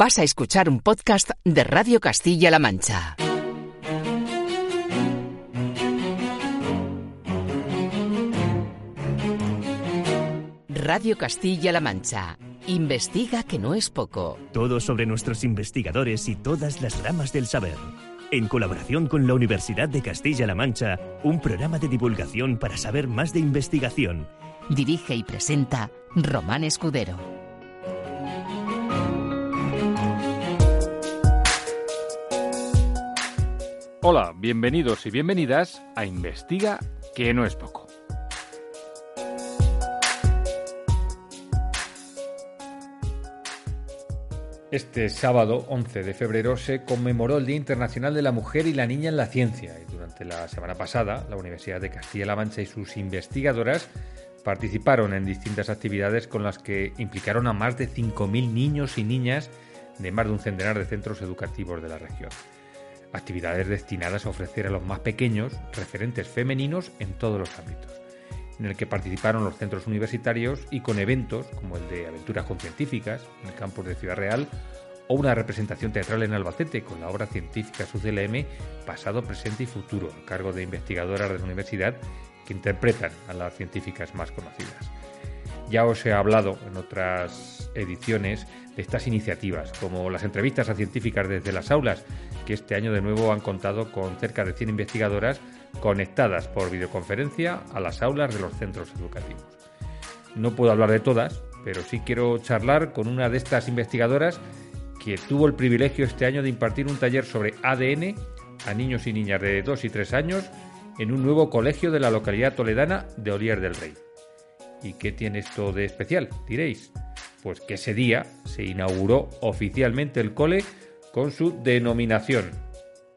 Vas a escuchar un podcast de Radio Castilla-La Mancha. Radio Castilla-La Mancha. Investiga que no es poco. Todo sobre nuestros investigadores y todas las ramas del saber. En colaboración con la Universidad de Castilla-La Mancha, un programa de divulgación para saber más de investigación. Dirige y presenta Román Escudero. Hola, bienvenidos y bienvenidas a Investiga que no es poco. Este sábado 11 de febrero se conmemoró el Día Internacional de la Mujer y la Niña en la Ciencia y durante la semana pasada la Universidad de Castilla-La Mancha y sus investigadoras participaron en distintas actividades con las que implicaron a más de 5.000 niños y niñas de más de un centenar de centros educativos de la región. Actividades destinadas a ofrecer a los más pequeños referentes femeninos en todos los ámbitos en el que participaron los centros universitarios y con eventos como el de Aventuras con Científicas en el campus de Ciudad Real o una representación teatral en Albacete con la obra científica SUCLM Pasado, Presente y Futuro, a cargo de investigadoras de la universidad que interpretan a las científicas más conocidas. Ya os he hablado en otras ediciones de estas iniciativas, como las entrevistas a científicas desde las aulas, que este año de nuevo han contado con cerca de 100 investigadoras conectadas por videoconferencia a las aulas de los centros educativos. No puedo hablar de todas, pero sí quiero charlar con una de estas investigadoras que tuvo el privilegio este año de impartir un taller sobre ADN a niños y niñas de 2 y 3 años en un nuevo colegio de la localidad toledana de Olier del Rey. ¿Y qué tiene esto de especial? Diréis. Pues que ese día se inauguró oficialmente el cole con su denominación,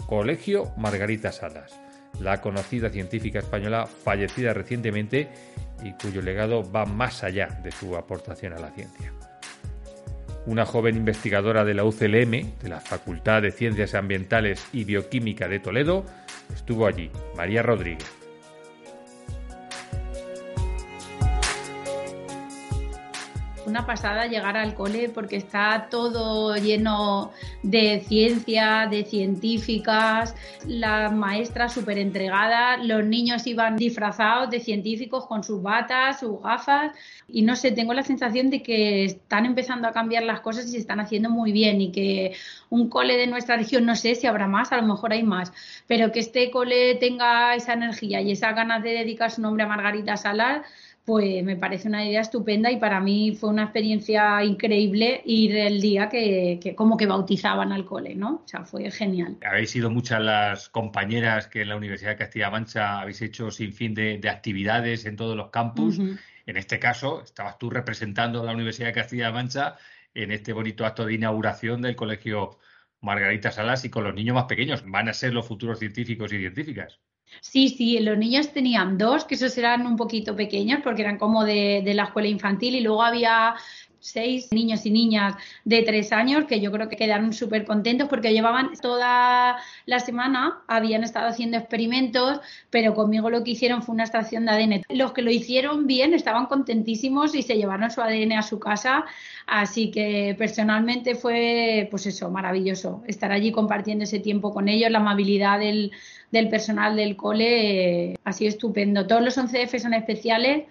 Colegio Margarita Salas la conocida científica española fallecida recientemente y cuyo legado va más allá de su aportación a la ciencia. Una joven investigadora de la UCLM, de la Facultad de Ciencias Ambientales y Bioquímica de Toledo, estuvo allí, María Rodríguez. Una pasada llegar al cole porque está todo lleno de ciencia, de científicas, las maestras súper entregadas, los niños iban disfrazados de científicos con sus batas, sus gafas y no sé, tengo la sensación de que están empezando a cambiar las cosas y se están haciendo muy bien y que un cole de nuestra región, no sé si habrá más, a lo mejor hay más, pero que este cole tenga esa energía y esa ganas de dedicar su nombre a Margarita Salar pues me parece una idea estupenda y para mí fue una experiencia increíble ir el día que, como que bautizaban al cole, ¿no? O sea, fue genial. Habéis sido muchas las compañeras que en la Universidad de Castilla-La Mancha habéis hecho sin fin de, actividades en todos los campus. En este caso, estabas tú representando a la Universidad de Castilla-La Mancha en este bonito acto de inauguración del Colegio Margarita Salas y con los niños más pequeños. Van a ser los futuros científicos y científicas. Sí, sí, los niños tenían dos, que esos eran un poquito pequeños porque eran como de, de la escuela infantil y luego había seis niños y niñas de tres años que yo creo que quedaron súper contentos porque llevaban toda la semana, habían estado haciendo experimentos, pero conmigo lo que hicieron fue una extracción de ADN. Los que lo hicieron bien estaban contentísimos y se llevaron su ADN a su casa, así que personalmente fue, pues eso, maravilloso estar allí compartiendo ese tiempo con ellos, la amabilidad del, del personal del cole eh, ha sido estupendo. Todos los 11F son especiales,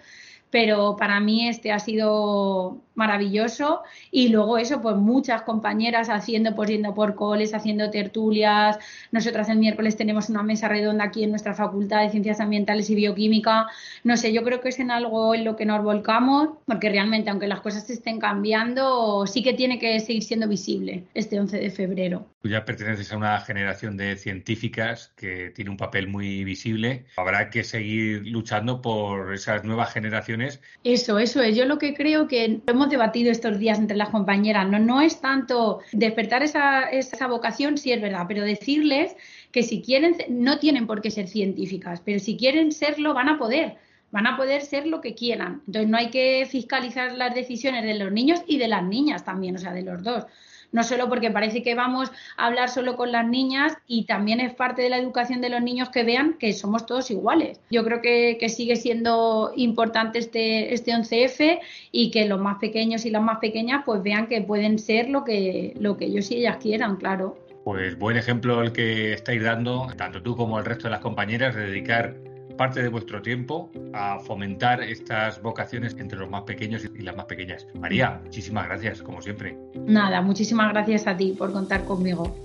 pero para mí este ha sido maravilloso y luego eso, pues muchas compañeras haciendo, pues yendo por coles, haciendo tertulias. Nosotras el miércoles tenemos una mesa redonda aquí en nuestra Facultad de Ciencias Ambientales y Bioquímica. No sé, yo creo que es en algo en lo que nos volcamos, porque realmente aunque las cosas estén cambiando, sí que tiene que seguir siendo visible este 11 de febrero. Tú ya perteneces a una generación de científicas que tiene un papel muy visible. Habrá que seguir luchando por esas nuevas generaciones. Eso, eso es. Yo lo que creo que hemos debatido estos días entre las compañeras, no, no es tanto despertar esa, esa vocación, sí es verdad, pero decirles que si quieren, no tienen por qué ser científicas, pero si quieren serlo, van a poder van a poder ser lo que quieran. Entonces no hay que fiscalizar las decisiones de los niños y de las niñas también, o sea, de los dos. No solo porque parece que vamos a hablar solo con las niñas y también es parte de la educación de los niños que vean que somos todos iguales. Yo creo que, sigue siendo importante este, este 11F y que los más pequeños y las más pequeñas pues vean que pueden ser lo que, lo que ellos y ellas quieran, claro. Pues buen ejemplo el que estáis dando, tanto tú como el resto de las compañeras, de dedicar parte de vuestro tiempo a fomentar estas vocaciones entre los más pequeños y las más pequeñas. María, muchísimas gracias, como siempre. Nada, muchísimas gracias a ti por contar conmigo.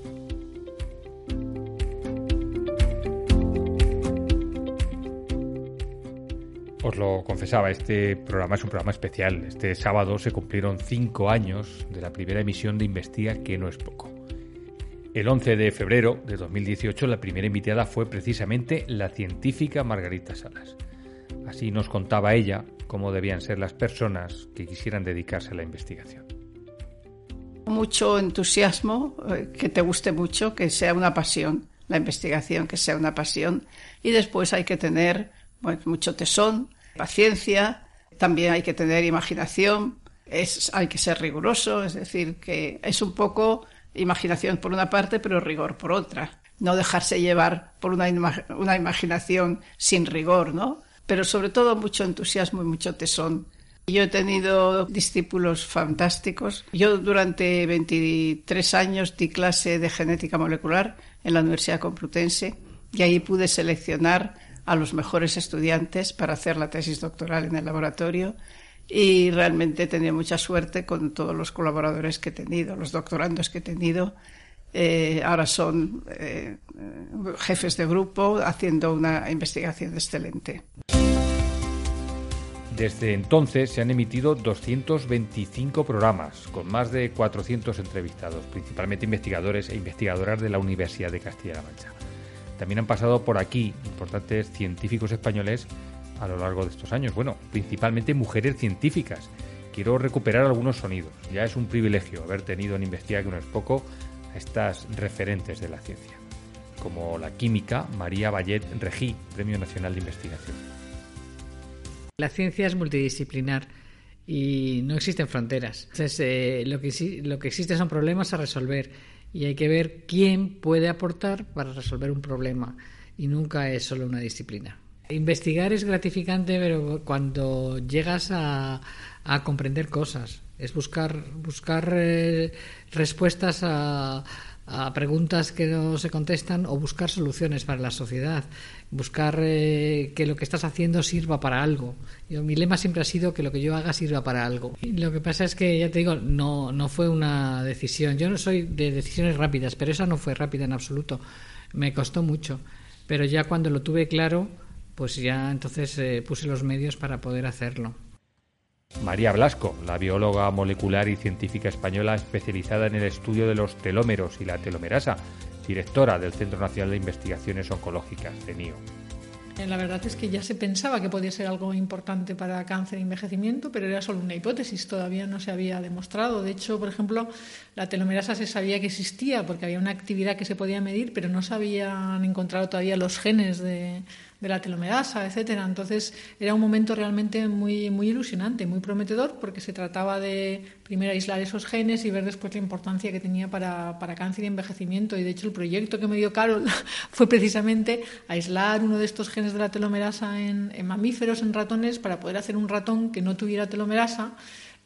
Os lo confesaba, este programa es un programa especial. Este sábado se cumplieron cinco años de la primera emisión de Investiga, que no es poco. El 11 de febrero de 2018 la primera invitada fue precisamente la científica Margarita Salas. Así nos contaba ella cómo debían ser las personas que quisieran dedicarse a la investigación. Mucho entusiasmo, eh, que te guste mucho, que sea una pasión, la investigación, que sea una pasión. Y después hay que tener mucho tesón, paciencia, también hay que tener imaginación, hay que ser riguroso, es decir, que es un poco imaginación por una parte, pero rigor por otra. No dejarse llevar por una, una imaginación sin rigor, ¿no? Pero sobre todo mucho entusiasmo y mucho tesón. Yo he tenido discípulos fantásticos. Yo durante 23 años di clase de genética molecular en la Universidad Complutense y ahí pude seleccionar a los mejores estudiantes para hacer la tesis doctoral en el laboratorio y realmente he tenido mucha suerte con todos los colaboradores que he tenido, los doctorandos que he tenido. Eh, ahora son eh, jefes de grupo haciendo una investigación excelente. Desde entonces se han emitido 225 programas con más de 400 entrevistados, principalmente investigadores e investigadoras de la Universidad de Castilla-La Mancha. También han pasado por aquí importantes científicos españoles a lo largo de estos años. Bueno, principalmente mujeres científicas. Quiero recuperar algunos sonidos. Ya es un privilegio haber tenido en Investiga, que no es poco, a estas referentes de la ciencia, como la química María Vallet Regí, Premio Nacional de Investigación. La ciencia es multidisciplinar y no existen fronteras. Eh, lo que existe son problemas a resolver y hay que ver quién puede aportar para resolver un problema y nunca es solo una disciplina. Investigar es gratificante, pero cuando llegas a, comprender cosas, es buscar, buscar eh, respuestas a, preguntas que no se contestan o buscar soluciones para la sociedad, buscar eh, que lo que estás haciendo sirva para algo. mi lema siempre ha sido que lo que yo haga sirva para algo. Lo que pasa es que, ya te digo, no, no fue una decisión. Yo no soy de decisiones rápidas, pero esa no fue rápida en absoluto. Me costó mucho. Pero ya cuando lo tuve claro, pues ya entonces eh, puse los medios para poder hacerlo. María Blasco, la bióloga molecular y científica española especializada en el estudio de los telómeros y la telomerasa, directora del Centro Nacional de Investigaciones Oncológicas, CENIO. Eh, la verdad es que ya se pensaba que podía ser algo importante para cáncer y envejecimiento, pero era solo una hipótesis, todavía no se había demostrado. De hecho, por ejemplo, la telomerasa se sabía que existía porque había una actividad que se podía medir, pero no se habían encontrado todavía los genes de, de la telomerasa, etcétera. Entonces era un momento realmente muy, muy ilusionante, muy prometedor, porque se trataba de primero aislar esos genes y ver después la importancia que tenía para, para cáncer y envejecimiento. Y de hecho el proyecto que me dio Carol fue precisamente aislar uno de estos genes de la telomerasa en, en mamíferos, en ratones, para poder hacer un ratón que no tuviera telomerasa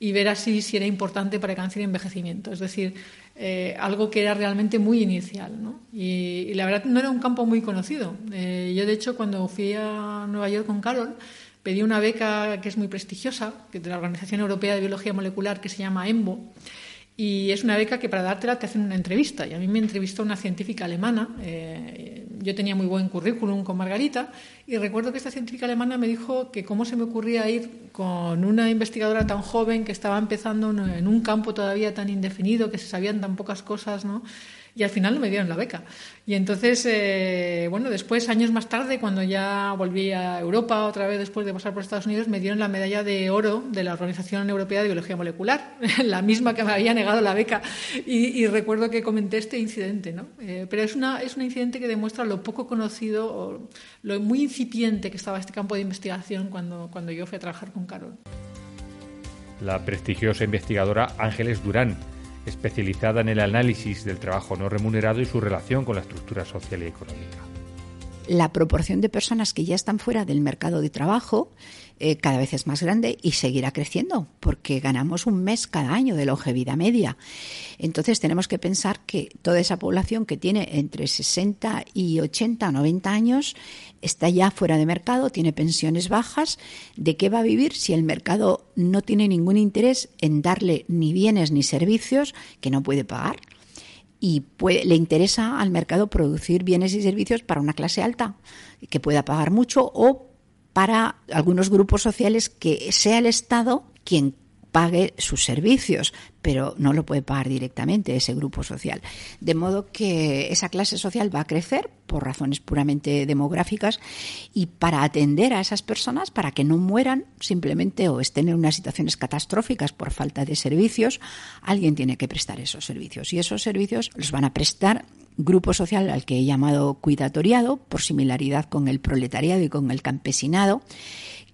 y ver así si era importante para cáncer y envejecimiento. Es decir, eh, algo que era realmente muy inicial. ¿no? Y, la verdad no era un campo muy conocido. Eh, yo, de hecho, cuando fui a Nueva York con Carol, pedí una beca que es muy prestigiosa, de la Organización Europea de Biología Molecular, que se llama EMBO. Y es una beca que para dártela te hacen una entrevista. Y a mí me entrevistó una científica alemana. Eh, yo tenía muy buen currículum con Margarita. Y recuerdo que esta científica alemana me dijo que cómo se me ocurría ir con una investigadora tan joven que estaba empezando en un campo todavía tan indefinido, que se sabían tan pocas cosas, ¿no? Y al final no me dieron la beca. Y entonces, eh, bueno, después, años más tarde, cuando ya volví a Europa, otra vez después de pasar por Estados Unidos, me dieron la medalla de oro de la Organización Europea de Biología Molecular, la misma que me había negado la beca. Y, recuerdo que comenté este incidente, ¿no? Eh, pero es, una, es un incidente que demuestra lo poco conocido, o lo muy incipiente que estaba este campo de investigación cuando, cuando yo fui a trabajar con Carol. La prestigiosa investigadora Ángeles Durán especializada en el análisis del trabajo no remunerado y su relación con la estructura social y económica. La proporción de personas que ya están fuera del mercado de trabajo eh, cada vez es más grande y seguirá creciendo porque ganamos un mes cada año de longevidad media. Entonces tenemos que pensar que toda esa población que tiene entre 60 y 80 o 90 años está ya fuera de mercado, tiene pensiones bajas. ¿De qué va a vivir si el mercado no tiene ningún interés en darle ni bienes ni servicios que no puede pagar? y le interesa al mercado producir bienes y servicios para una clase alta que pueda pagar mucho o para algunos grupos sociales que sea el Estado quien pague sus servicios, pero no lo puede pagar directamente ese grupo social. De modo que esa clase social va a crecer por razones puramente demográficas y para atender a esas personas, para que no mueran simplemente o estén en unas situaciones catastróficas por falta de servicios, alguien tiene que prestar esos servicios. Y esos servicios los van a prestar grupo social al que he llamado cuidatoriado, por similaridad con el proletariado y con el campesinado,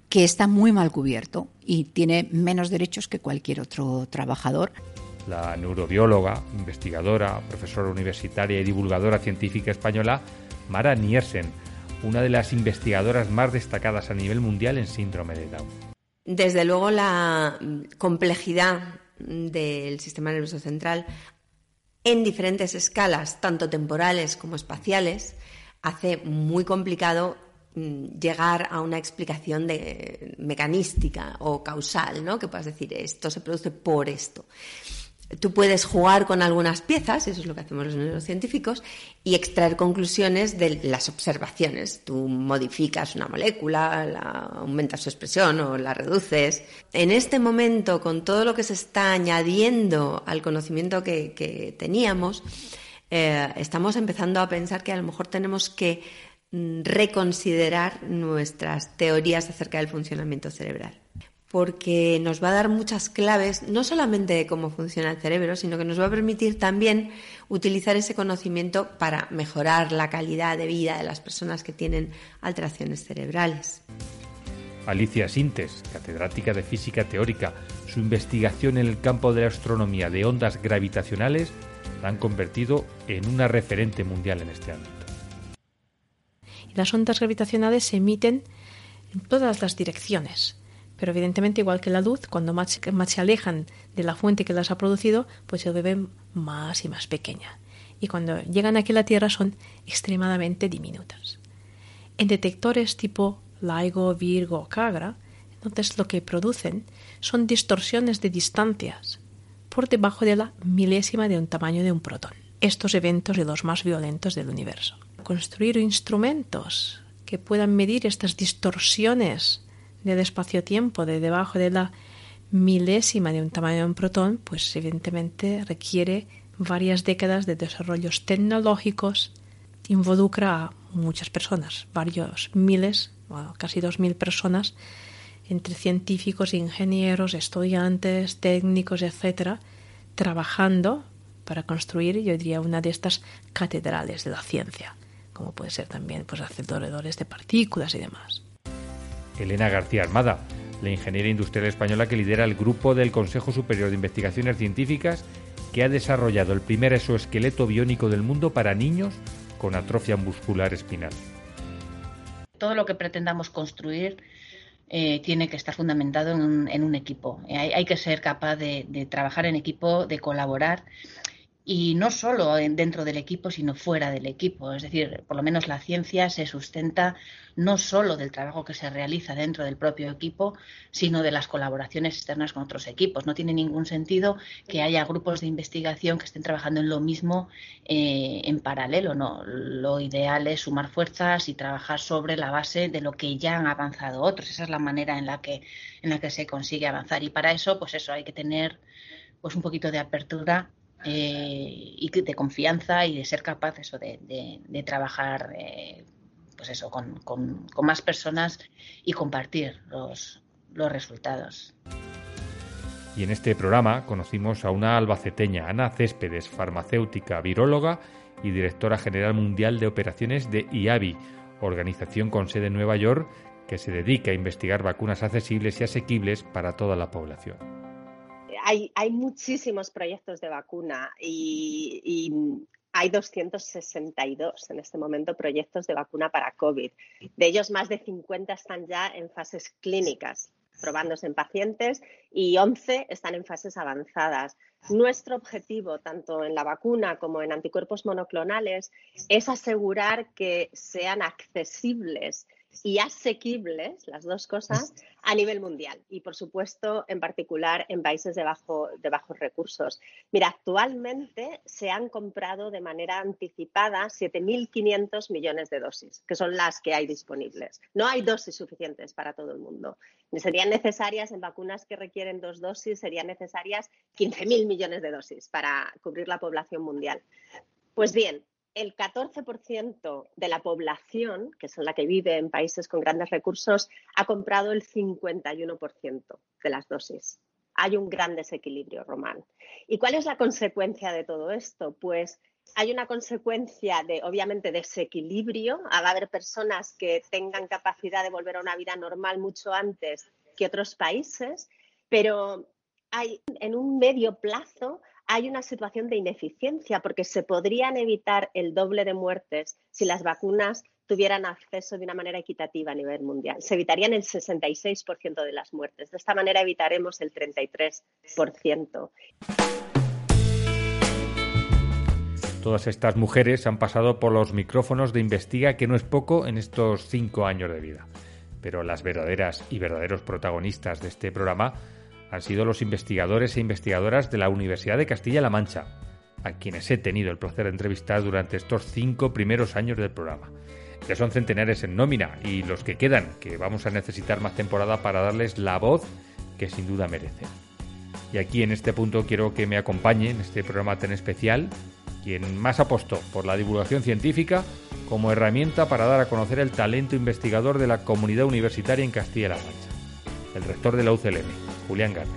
que está muy mal cubierto y tiene menos derechos que cualquier otro trabajador. La neurobióloga, investigadora, profesora universitaria y divulgadora científica española Mara Niersen, una de las investigadoras más destacadas a nivel mundial en síndrome de Down. Desde luego la complejidad del sistema nervioso central en diferentes escalas, tanto temporales como espaciales, hace muy complicado mm, llegar a una explicación de, mecanística o causal, ¿no? Que puedas decir esto se produce por esto. Tú puedes jugar con algunas piezas, eso es lo que hacemos los neurocientíficos, y extraer conclusiones de las observaciones. Tú modificas una molécula, la, aumentas su expresión o la reduces. En este momento, con todo lo que se está añadiendo al conocimiento que, teníamos, eh, estamos empezando a pensar que a lo mejor tenemos que mm, reconsiderar nuestras teorías acerca del funcionamiento cerebral porque nos va a dar muchas claves, no solamente de cómo funciona el cerebro, sino que nos va a permitir también utilizar ese conocimiento para mejorar la calidad de vida de las personas que tienen alteraciones cerebrales. Alicia Sintes, catedrática de física teórica, su investigación en el campo de la astronomía de ondas gravitacionales la han convertido en una referente mundial en este ámbito. Las ondas gravitacionales se emiten en todas las direcciones pero evidentemente, igual que la luz, cuando más, se alejan de la fuente que las ha producido, pues se ven más y más pequeña. Y cuando llegan aquí a la Tierra son extremadamente diminutas. En detectores tipo LIGO, Virgo Cagra, entonces lo que producen son distorsiones de distancias por debajo de la milésima de un tamaño de un protón. Estos eventos son los más violentos del universo. Construir instrumentos que puedan medir estas distorsiones del espacio-tiempo de debajo de la milésima de un tamaño de un protón, pues evidentemente requiere varias décadas de desarrollos tecnológicos, involucra a muchas personas, varios miles, casi dos mil personas, entre científicos, ingenieros, estudiantes, técnicos, etcétera, trabajando para construir, yo diría, una de estas catedrales de la ciencia, como puede ser también pues aceleradores de partículas y demás. Elena García Armada, la ingeniera industrial española que lidera el grupo del Consejo Superior de Investigaciones Científicas que ha desarrollado el primer exoesqueleto biónico del mundo para niños con atrofia muscular espinal. Todo lo que pretendamos construir eh, tiene que estar fundamentado en un, equipo. Hay, que ser capaz de, trabajar en equipo, de colaborar y no solo dentro del equipo, sino fuera del equipo. Es decir, por lo menos la ciencia se sustenta no solo del trabajo que se realiza dentro del propio equipo, sino de las colaboraciones externas con otros equipos. No tiene ningún sentido que haya grupos de investigación que estén trabajando en lo mismo eh, en paralelo. No, lo ideal es sumar fuerzas y trabajar sobre la base de lo que ya han avanzado otros. Esa es la manera en la que en la que se consigue avanzar y para eso, pues eso hay que tener pues un poquito de apertura eh, y de confianza y de ser capaz eso de, trabajar eh, pues eso con, más personas y compartir los, los resultados. Y en este programa conocimos a una albaceteña, Ana Céspedes, farmacéutica, viróloga y directora general mundial de operaciones de IAVI, organización con sede en Nueva York que se dedica a investigar vacunas accesibles y asequibles para toda la población hay, hay muchísimos proyectos de vacuna y, hay 262 en este momento proyectos de vacuna para COVID. De ellos, más de 50 están ya en fases clínicas, probándose en pacientes, y 11 están en fases avanzadas. Nuestro objetivo, tanto en la vacuna como en anticuerpos monoclonales, es asegurar que sean accesibles y asequibles, las dos cosas, a nivel mundial y, por supuesto, en particular en países de, bajo, de bajos recursos. Mira, actualmente se han comprado de manera anticipada 7.500 millones de dosis, que son las que hay disponibles. No hay dosis suficientes para todo el mundo. Serían necesarias en vacunas que requieren dos dosis, serían necesarias 15.000 millones de dosis para cubrir la población mundial. Pues bien, el 14% de la población, que es la que vive en países con grandes recursos, ha comprado el 51% de las dosis. Hay un gran desequilibrio, Román. ¿Y cuál es la consecuencia de todo esto? Pues hay una consecuencia de, obviamente, desequilibrio. Va a haber personas que tengan capacidad de volver a una vida normal mucho antes que otros países, pero hay, en un medio plazo hay una situación de ineficiencia porque se podrían evitar el doble de muertes si las vacunas tuvieran acceso de una manera equitativa a nivel mundial. Se evitarían el 66% de las muertes. De esta manera evitaremos el 33%. Todas estas mujeres han pasado por los micrófonos de Investiga, que no es poco en estos cinco años de vida. Pero las verdaderas y verdaderos protagonistas de este programa han sido los investigadores e investigadoras de la Universidad de Castilla-La Mancha, a quienes he tenido el placer de entrevistar durante estos cinco primeros años del programa. Ya son centenares en nómina y los que quedan, que vamos a necesitar más temporada para darles la voz que sin duda merecen. Y aquí en este punto quiero que me acompañe en este programa tan especial quien más apostó por la divulgación científica como herramienta para dar a conocer el talento investigador de la comunidad universitaria en Castilla-La Mancha, el rector de la UCLM, Julián Garde.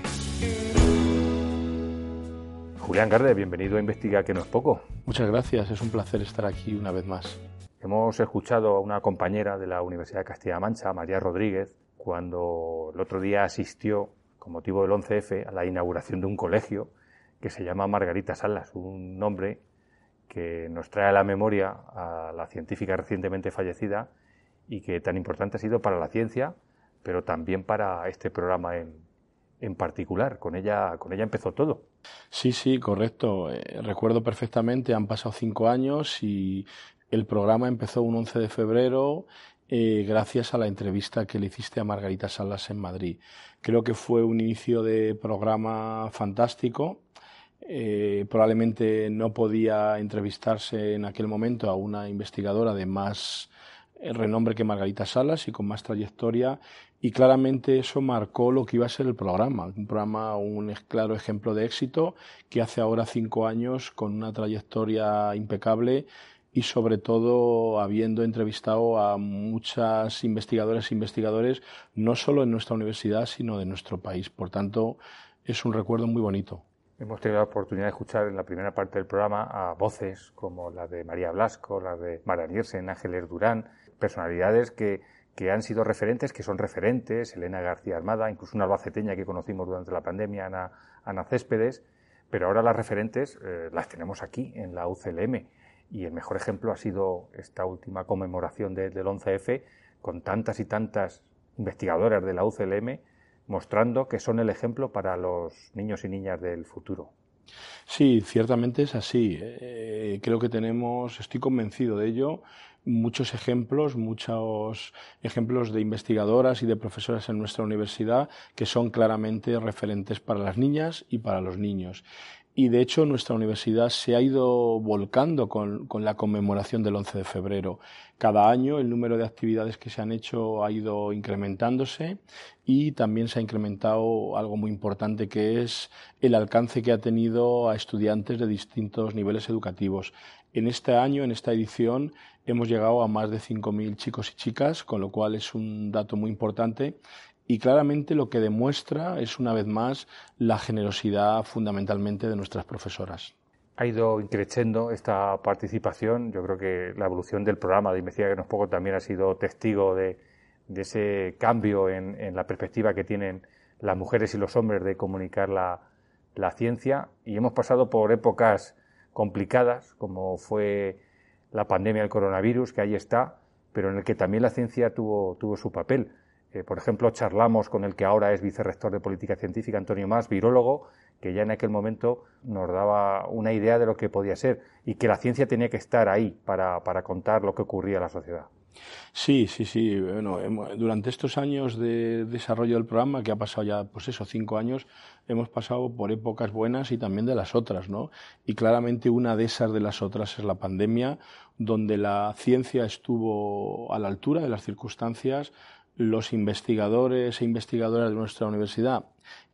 Julián Garde, bienvenido a Investiga que no es poco. Muchas gracias, es un placer estar aquí una vez más. Hemos escuchado a una compañera de la Universidad de Castilla-La Mancha, María Rodríguez, cuando el otro día asistió, con motivo del 11F, a la inauguración de un colegio que se llama Margarita Salas, un nombre que nos trae a la memoria a la científica recientemente fallecida y que tan importante ha sido para la ciencia, pero también para este programa en, en particular. Con ella, con ella empezó todo. Sí, sí, correcto. Eh, recuerdo perfectamente, han pasado cinco años y el programa empezó un 11 de febrero eh, gracias a la entrevista que le hiciste a Margarita Salas en Madrid. Creo que fue un inicio de programa fantástico. Eh, probablemente no podía entrevistarse en aquel momento a una investigadora de más renombre que Margarita Salas y con más trayectoria y claramente eso marcó lo que iba a ser el programa, un programa, un claro ejemplo de éxito que hace ahora cinco años con una trayectoria impecable y sobre todo habiendo entrevistado a muchas investigadoras e investigadores, no solo en nuestra universidad, sino de nuestro país. Por tanto, es un recuerdo muy bonito. Hemos tenido la oportunidad de escuchar en la primera parte del programa a voces como la de María Blasco, la de Mara Niersen, Ángeles Durán, personalidades que que han sido referentes, que son referentes, Elena García Armada, incluso una albaceteña que conocimos durante la pandemia, Ana, Ana Céspedes, pero ahora las referentes eh, las tenemos aquí, en la UCLM, y el mejor ejemplo ha sido esta última conmemoración del 11F, con tantas y tantas investigadoras de la UCLM, mostrando que son el ejemplo para los niños y niñas del futuro. Sí, ciertamente es así. Eh, creo que tenemos, estoy convencido de ello, muchos ejemplos, muchos ejemplos de investigadoras y de profesoras en nuestra universidad que son claramente referentes para las niñas y para los niños. Y de hecho nuestra universidad se ha ido volcando con, la conmemoración del 11 de febrero. Cada año el número de actividades que se han hecho ha ido incrementándose y también se ha incrementado algo muy importante que es el alcance que ha tenido a estudiantes de distintos niveles educativos. En este año, en esta edición, hemos llegado a más de 5.000 chicos y chicas, con lo cual es un dato muy importante y claramente lo que demuestra es una vez más la generosidad fundamentalmente de nuestras profesoras. Ha ido increciendo esta participación. Yo creo que la evolución del programa de Investiga que nos poco también ha sido testigo de, ese cambio en, la perspectiva que tienen las mujeres y los hombres de comunicar la, ciencia y hemos pasado por épocas complicadas, como fue la pandemia del coronavirus, que ahí está, pero en el que también la ciencia tuvo su papel. Eh, por ejemplo, charlamos con el que ahora es vicerrector de política científica, Antonio Más, virólogo, que ya en aquel momento nos daba una idea de lo que podía ser y que la ciencia tenía que estar ahí para, para contar lo que ocurría en la sociedad. Sí, sí, sí. Bueno, durante estos años de desarrollo del programa, que ha pasado ya, pues eso, cinco años, hemos pasado por épocas buenas y también de las otras, ¿no? Y claramente una de esas de las otras es la pandemia, donde la ciencia estuvo a la altura de las circunstancias, los investigadores e investigadoras de nuestra universidad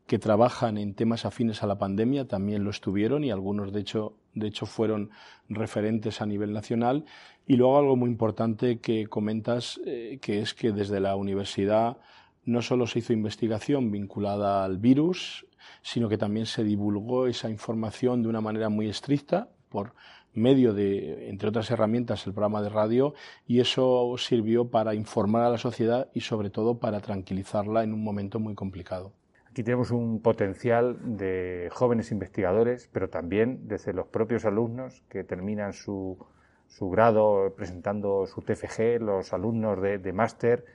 que trabajan en temas afines a la pandemia también lo estuvieron y algunos de hecho, de hecho fueron referentes a nivel nacional. Y luego algo muy importante que comentas, eh, que es que desde la universidad no solo se hizo investigación vinculada al virus, sino que también se divulgó esa información de una manera muy estricta por medio de, entre otras herramientas, el programa de radio y eso sirvió para informar a la sociedad y sobre todo para tranquilizarla en un momento muy complicado. Aquí tenemos un potencial de jóvenes investigadores, pero también desde los propios alumnos que terminan su, su grado presentando su TFG, los alumnos de, máster,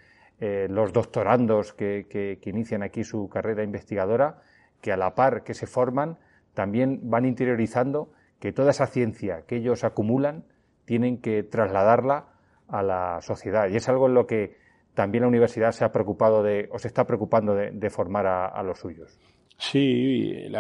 eh, los doctorandos que, que, inician aquí su carrera investigadora, que a la par que se forman, también van interiorizando que toda esa ciencia que ellos acumulan tienen que trasladarla a la sociedad. Y es algo en lo que también la universidad se ha preocupado de, o se está preocupando de, formar a, los suyos. Sí,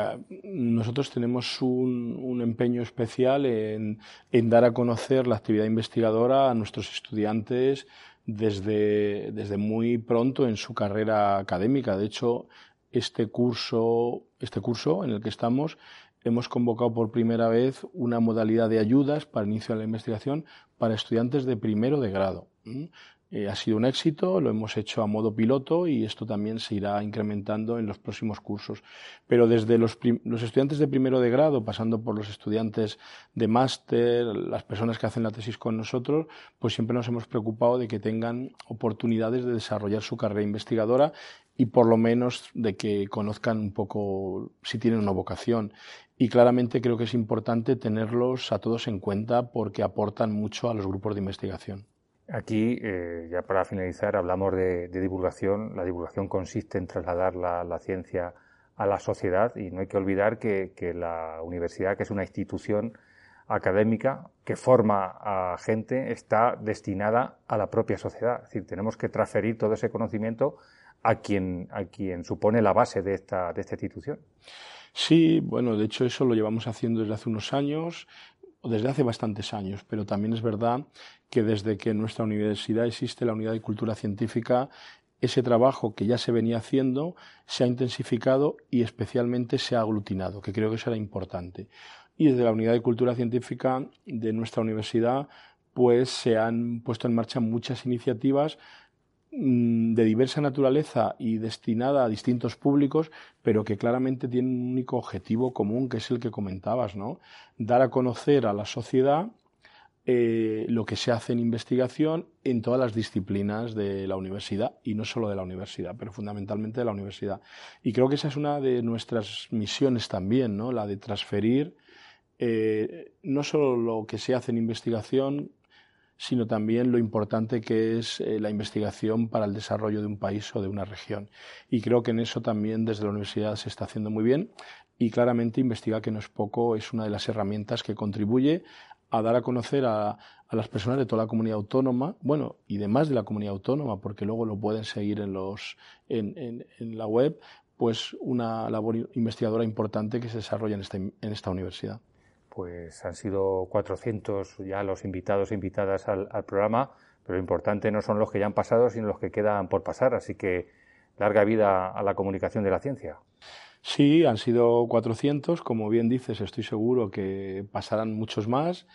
nosotros tenemos un, empeño especial en, dar a conocer la actividad investigadora a nuestros estudiantes desde, desde muy pronto en su carrera académica. De hecho, este curso, este curso en el que estamos hemos convocado por primera vez una modalidad de ayudas para inicio de la investigación para estudiantes de primero de grado. Eh, ha sido un éxito, lo hemos hecho a modo piloto y esto también se irá incrementando en los próximos cursos. Pero desde los, estudiantes de primero de grado, pasando por los estudiantes de máster, las personas que hacen la tesis con nosotros, pues siempre nos hemos preocupado de que tengan oportunidades de desarrollar su carrera investigadora y por lo menos de que conozcan un poco si tienen una vocación. Y claramente creo que es importante tenerlos a todos en cuenta porque aportan mucho a los grupos de investigación. Aquí, eh, ya para finalizar, hablamos de, divulgación. La divulgación consiste en trasladar la, ciencia a la sociedad y no hay que olvidar que, la universidad, que es una institución académica que forma a gente, está destinada a la propia sociedad. Es decir, tenemos que transferir todo ese conocimiento a quien, supone la base de esta, de esta institución. Sí, bueno, de hecho eso lo llevamos haciendo desde hace unos años desde hace bastantes años, pero también es verdad que desde que en nuestra universidad existe la unidad de cultura científica, ese trabajo que ya se venía haciendo se ha intensificado y especialmente se ha aglutinado, que creo que será importante. Y desde la unidad de cultura científica de nuestra universidad, pues se han puesto en marcha muchas iniciativas de diversa naturaleza y destinada a distintos públicos, pero que claramente tienen un único objetivo común, que es el que comentabas, ¿no? Dar a conocer a la sociedad eh, lo que se hace en investigación en todas las disciplinas de la universidad y no solo de la universidad, pero fundamentalmente de la universidad. Y creo que esa es una de nuestras misiones también, ¿no? La de transferir eh, no solo lo que se hace en investigación, sino también lo importante que es eh, la investigación para el desarrollo de un país o de una región. Y creo que en eso también desde la universidad se está haciendo muy bien y claramente investigar que no es poco es una de las herramientas que contribuye a dar a conocer a, las personas de toda la comunidad autónoma, bueno, y demás de la comunidad autónoma, porque luego lo pueden seguir en, los, en, la web, pues una labor investigadora importante que se desarrolla en, este, en esta universidad pues han sido 400 ya los invitados e invitadas al, programa, pero lo importante no son los que ya han pasado, sino los que quedan por pasar. Así que larga vida a la comunicación de la ciencia. Sí, han sido 400. Como bien dices, estoy seguro que pasarán muchos más.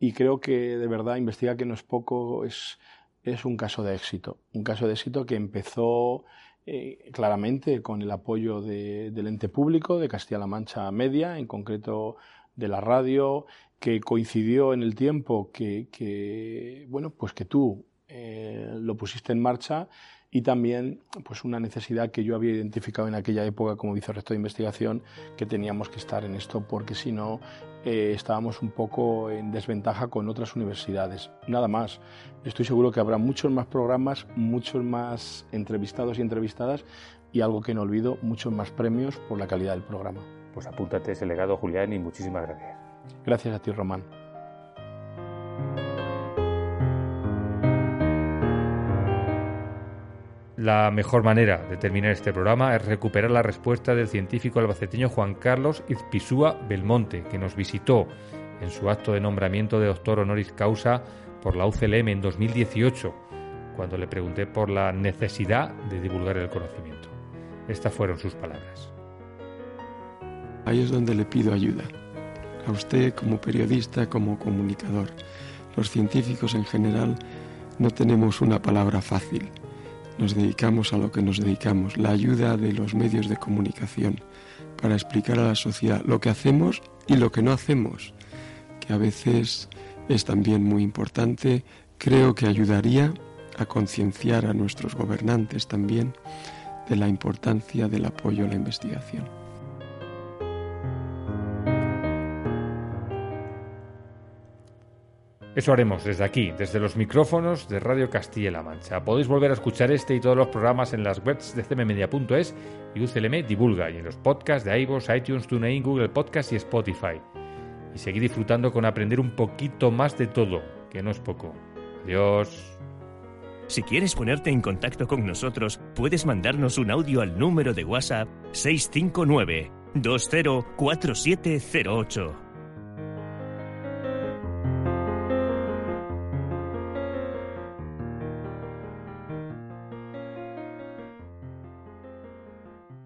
Y creo que de verdad investiga que no es poco, es, es un caso de éxito. Un caso de éxito que empezó eh, claramente con el apoyo del ente público de Castilla-La Mancha Media, en concreto de la radio, que coincidió en el tiempo que, bueno, pues que tú eh, lo pusiste en marcha y también pues una necesidad que yo había identificado en aquella época como vicerrector de investigación que teníamos que estar en esto porque si no eh, estábamos un poco en desventaja con otras universidades. Nada más. Estoy seguro que habrá muchos más programas, muchos más entrevistados y entrevistadas y algo que no olvido, muchos más premios por la calidad del programa. Pues apúntate ese legado, Julián, y muchísimas gracias. Gracias a ti, Román. La mejor manera de terminar este programa es recuperar la respuesta del científico albaceteño Juan Carlos Izpisúa Belmonte, que nos visitó en su acto de nombramiento de doctor honoris causa por la UCLM en 2018, cuando le pregunté por la necesidad de divulgar el conocimiento. Estas fueron sus palabras. Ahí es donde le pido ayuda. A usted como periodista, como comunicador. Los científicos en general no tenemos una palabra fácil. Nos dedicamos a lo que nos dedicamos, la ayuda de los medios de comunicación para explicar a la sociedad lo que hacemos y lo que no hacemos, que a veces es también muy importante. Creo que ayudaría a concienciar a nuestros gobernantes también de la importancia del apoyo a la investigación. Eso haremos desde aquí, desde los micrófonos de Radio Castilla-La Mancha. Podéis volver a escuchar este y todos los programas en las webs de cmmedia.es y UCLM Divulga y en los podcasts de iVoox, iTunes, TuneIn, Google Podcast y Spotify. Y seguir disfrutando con aprender un poquito más de todo, que no es poco. Adiós. Si quieres ponerte en contacto con nosotros, puedes mandarnos un audio al número de WhatsApp 659 204708